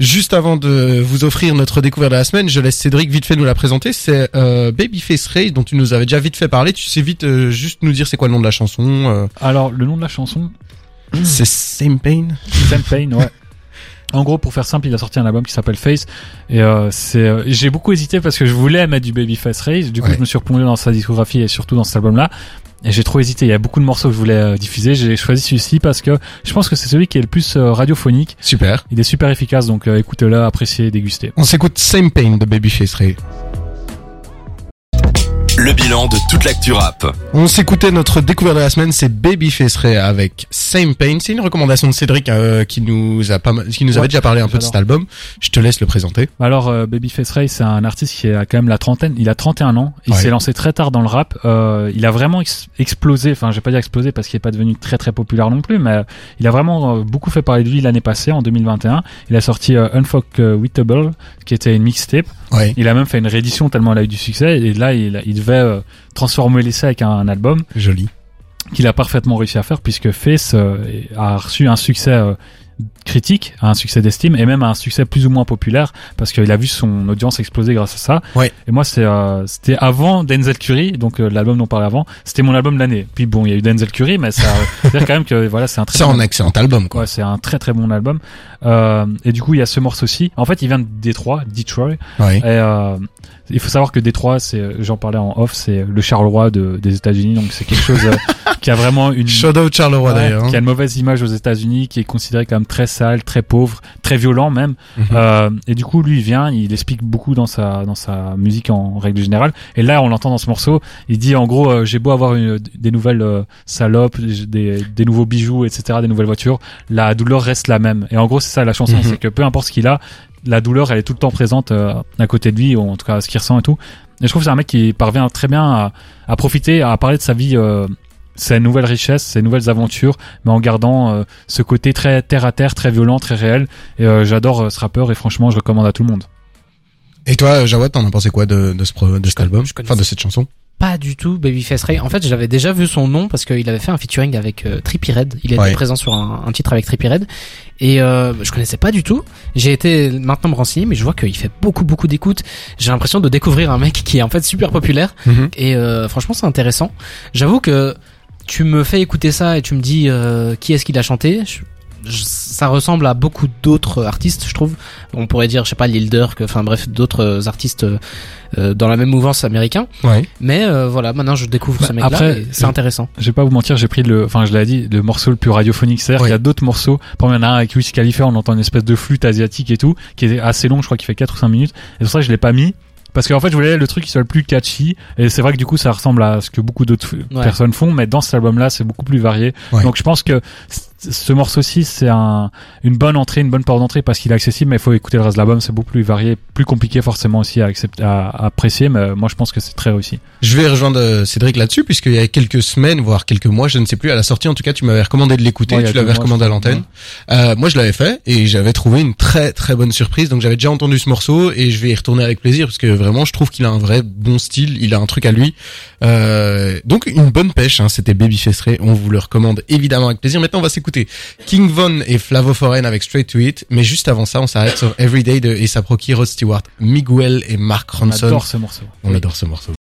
Juste avant de vous offrir notre découverte de la semaine, je laisse Cédric vite fait nous la présenter. C'est euh, Babyface Ray dont tu nous avais déjà vite fait parler. Tu sais vite euh, juste nous dire c'est quoi le nom de la chanson. euh, Alors, le nom de la chanson, C'est Same Pain. Sam Payne, ouais. En gros, pour faire simple, il a sorti un album qui s'appelle Face et euh, c'est. euh, j'ai beaucoup hésité parce que je voulais mettre du Babyface Race. Du coup, Ouais. je me suis replongé dans sa discographie et surtout dans cet album-là. Et j'ai trop hésité. Il y a beaucoup de morceaux que je voulais euh, diffuser. J'ai choisi celui-ci parce que je pense que c'est celui qui est le plus euh, radiophonique. Super. Il est super efficace, donc euh, écoutez-le, appréciez, dégustez. On s'écoute Same Pain de Babyface Ray. Le bilan de toute l'actu rap. On s'écoutait notre découverte de la semaine, c'est Babyface Ray avec Same Pain. C'est une recommandation de Cédric euh, qui nous a pas mal, qui nous avait déjà parlé un peu de cet album. Je te laisse le présenter. Alors euh, Babyface Ray, c'est un artiste qui a quand même la trentaine. Il a 31 ans. Il Ouais. s'est lancé très tard dans le rap. Euh, il a vraiment ex- explosé. Enfin, je vais pas dire explosé parce qu'il est pas devenu très très populaire non plus, mais euh, il a vraiment euh, beaucoup fait parler de lui l'année passée, en 2021. Il a sorti euh, Unfuckwittable, qui était une mixtape. Ouais. Il a même fait une réédition tellement elle a eu du succès. Et là, il, il devait euh, transformer l'essai avec un, un album Joli. qu'il a parfaitement réussi à faire puisque Face euh, a reçu un succès critique, un succès d'estime et même un succès plus ou moins populaire parce qu'il a vu son audience exploser grâce à ça. Ouais. Et moi c'est euh, c'était avant Denzel Curry, donc euh, l'album dont on parlait avant, c'était mon album de l'année. Puis bon, il y a eu Denzel Curry, mais ça veut dire quand même que voilà c'est un très C'est bon- un excellent album, quoi. Ouais, c'est un très très bon album. Euh, et du coup, il y a ce morceau-ci. En fait, il vient de Détroit, Detroit. Ouais. Et euh, il faut savoir que Détroit, c'est, j'en parlais en off, c'est le Charleroi de, des États-Unis. Donc c'est quelque chose euh, qui a vraiment une out Charleroi d'ailleurs. hein. qui a une mauvaise image aux États-Unis, qui est considéré comme très sale, très pauvre, très violent même. Mhm. Euh, et du coup, lui, il vient, il explique beaucoup dans sa dans sa musique en règle générale. Et là, on l'entend dans ce morceau. Il dit en gros, euh, j'ai beau avoir une, des nouvelles euh, salopes, des, des nouveaux bijoux, etc., des nouvelles voitures, la douleur reste la même. Et en gros, c'est ça la chanson, Mhm. c'est que peu importe ce qu'il a, la douleur, elle est tout le temps présente à côté de lui, ou en tout cas ce qu'il ressent et tout. Et je trouve que c'est un mec qui parvient très bien à, à profiter, à parler de sa vie. Euh, ses nouvelles richesses, ses nouvelles aventures, mais en gardant euh, ce côté très terre à terre, très violent, très réel. Et euh, j'adore euh, ce rappeur et franchement, je recommande à tout le monde. Et toi, Jawad, t'en as pensé quoi de, de ce, pro- de cet album Enfin, de cette chanson Pas du tout Babyface Ray. En fait, j'avais déjà vu son nom parce qu'il avait fait un featuring avec euh, Trippie Redd. Il était Ouais. présent sur un, un titre avec Trippie Redd. Et euh, je connaissais pas du tout. J'ai été maintenant me renseigner, mais je vois qu'il fait beaucoup beaucoup d'écoutes. J'ai l'impression de découvrir un mec qui est en fait super populaire. Et euh, franchement, c'est intéressant. J'avoue que tu me fais écouter ça et tu me dis euh, qui est-ce qu'il a chanté? Je- je- ça ressemble à beaucoup d'autres artistes, je trouve. On pourrait dire, je sais pas, Lil Durk, enfin bref, d'autres artistes euh, dans la même mouvance américain. Ouais. Mais euh, voilà, maintenant je découvre Bah, ce mec-là. C'est intéressant. Je vais pas vous mentir, j'ai pris le, enfin je l'ai dit, le morceau le plus radiophonique. C'est-à-dire qu'il y a d'autres morceaux. Par exemple, il y en a un avec Wiz Khalifa, on entend une espèce de flûte asiatique et tout, qui est assez long, je crois qu'il fait 4 ou 5 minutes. Et c'est pour ça que je l'ai pas mis. Parce qu'en fait, je voulais le truc qui soit le plus catchy. Et c'est vrai que du coup, ça ressemble à ce que beaucoup d'autres Ouais. personnes font. Mais dans cet album-là, c'est beaucoup plus varié. Ouais. Donc je pense que ce morceau-ci, c'est un, une bonne entrée, une bonne porte d'entrée parce qu'il est accessible. Mais il faut écouter le reste de l'album. C'est beaucoup plus varié, plus compliqué forcément aussi à, accepter, à, à apprécier. Mais moi, je pense que c'est très réussi. Je vais rejoindre euh, Cédric là-dessus, puisqu'il y a quelques semaines, voire quelques mois, je ne sais plus, à la sortie, en tout cas, tu m'avais recommandé de l'écouter, Ouais, tu l'avais recommandé à l'antenne. Euh, moi, je l'avais fait, et j'avais trouvé une très très bonne surprise, donc j'avais déjà entendu ce morceau, et je vais y retourner avec plaisir, parce que vraiment, je trouve qu'il a un vrai bon style, il a un truc à lui. Euh, donc, une bonne pêche, hein, c'était Babyface Ray, on vous le recommande évidemment avec plaisir. Maintenant, on va s'écouter King Von et Flavo Foreign avec Straight to It, mais juste avant ça, on s'arrête sur Everyday de Rocky, Rod Stewart, Miguel et Mark On Ronson. adore ce morceau. On adore ce morceau.